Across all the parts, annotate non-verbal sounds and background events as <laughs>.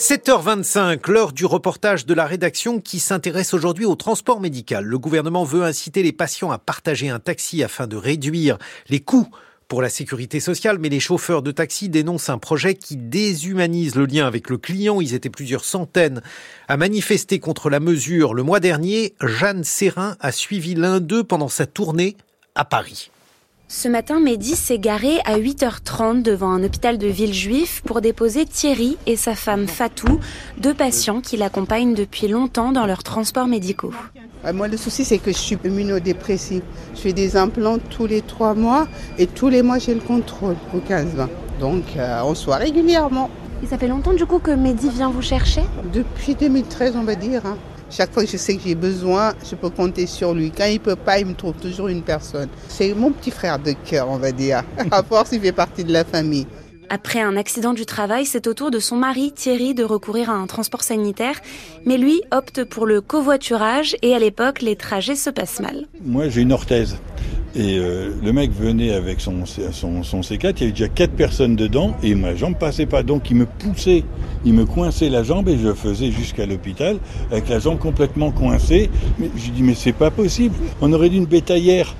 7h25, l'heure du reportage de la rédaction qui s'intéresse aujourd'hui au transport médical. Le gouvernement veut inciter les patients à partager un taxi afin de réduire les coûts pour la sécurité sociale, mais les chauffeurs de taxi dénoncent un projet qui déshumanise le lien avec le client. Ils étaient plusieurs centaines à manifester contre la mesure. Le mois dernier, Jeanne Serrin a suivi l'un d'eux pendant sa tournée à Paris. Ce matin, Mehdi s'est garé à 8h30 devant un hôpital de Villejuif pour déposer Thierry et sa femme Fatou, deux patients qui l'accompagnent depuis longtemps dans leurs transports médicaux. Ah, moi, le souci, c'est que je suis immunodépressive. Je fais des implants tous les trois mois et tous les mois, j'ai le contrôle au 15-20. Donc, euh, on soit régulièrement. Et ça fait longtemps du coup que Mehdi vient vous chercher? Depuis 2013, on va dire. Hein. Chaque fois que je sais que j'ai besoin, je peux compter sur lui. Quand il peut pas, il me trouve toujours une personne. C'est mon petit frère de cœur, on va dire. <laughs> À force, il fait partie de la famille. Après un accident du travail, c'est au tour de son mari Thierry de recourir à un transport sanitaire, mais lui opte pour le covoiturage et à l'époque, les trajets se passent mal. Moi, j'ai une orthèse. Et euh, le mec venait avec son, son, son, C4, il y avait déjà quatre personnes dedans et ma jambe passait pas. Donc il me poussait, il me coinçait la jambe et je faisais jusqu'à l'hôpital avec la jambe complètement coincée. Mais je dis mais c'est pas possible, on aurait dû une bétaillère.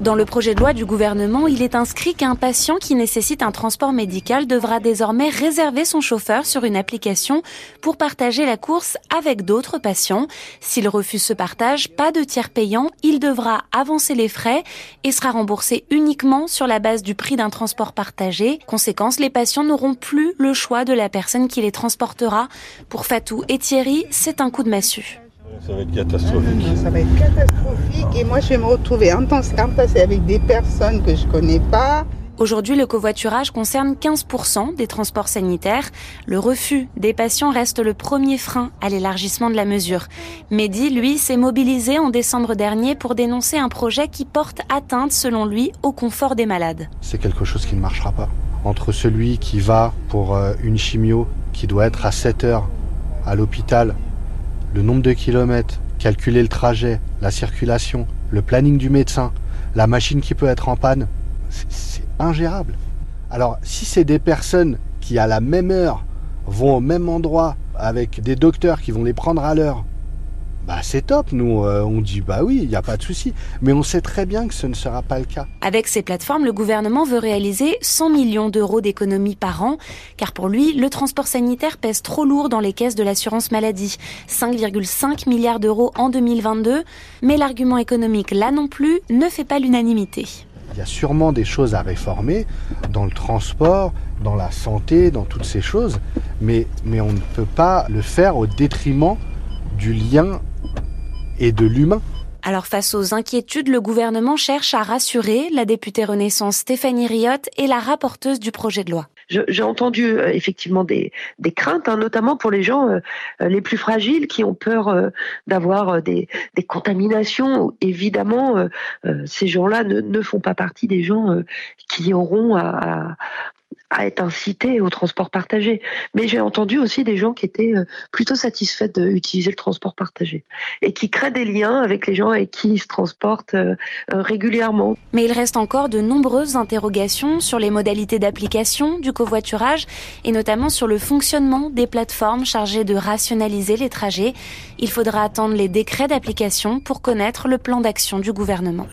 Dans le projet de loi du gouvernement, il est inscrit qu'un patient qui nécessite un transport médical devra désormais réserver son chauffeur sur une application pour partager la course avec d'autres patients. S'il refuse ce partage, pas de tiers payant, il devra avancer les frais et sera remboursé uniquement sur la base du prix d'un transport partagé. Conséquence, les patients n'auront plus le choix de la personne qui les transportera. Pour Fatou et Thierry, c'est un coup de massue. Ça va être catastrophique. ça va être catastrophique et moi je vais me retrouver en temps passé avec des personnes que je connais pas. Aujourd'hui, le covoiturage concerne 15% des transports sanitaires. Le refus des patients reste le premier frein à l'élargissement de la mesure. Mehdi, lui, s'est mobilisé en décembre dernier pour dénoncer un projet qui porte atteinte, selon lui, au confort des malades. C'est quelque chose qui ne marchera pas. Entre celui qui va pour euh, une chimio qui doit être à 7 heures à l'hôpital le nombre de kilomètres, calculer le trajet, la circulation, le planning du médecin, la machine qui peut être en panne, c'est ingérable. Alors si c'est des personnes qui à la même heure vont au même endroit avec des docteurs qui vont les prendre à l'heure, bah c'est top, nous euh, on dit bah oui, il n'y a pas de souci, mais on sait très bien que ce ne sera pas le cas. Avec ces plateformes, le gouvernement veut réaliser 100 millions d'euros d'économies par an, car pour lui, le transport sanitaire pèse trop lourd dans les caisses de l'assurance maladie, 5,5 milliards d'euros en 2022, mais l'argument économique là non plus ne fait pas l'unanimité. Il y a sûrement des choses à réformer dans le transport, dans la santé, dans toutes ces choses, mais, mais on ne peut pas le faire au détriment du lien et de l'humain. Alors face aux inquiétudes, le gouvernement cherche à rassurer la députée Renaissance Stéphanie Riot et la rapporteuse du projet de loi. J'ai entendu euh, effectivement des, craintes, hein, notamment pour les gens euh, les plus fragiles qui ont peur euh, d'avoir des, contaminations. Évidemment, ces gens-là ne, font pas partie des gens qui auront à, à être incité au transport partagé. Mais j'ai entendu aussi des gens qui étaient euh, plutôt satisfaits d'utiliser le transport partagé et qui créent des liens avec les gens avec qui se transportent euh, euh, régulièrement. Mais il reste encore de nombreuses interrogations sur les modalités d'application du covoiturage et notamment sur le fonctionnement des plateformes chargées de rationaliser les trajets. Il faudra attendre les décrets d'application pour connaître le plan d'action du gouvernement.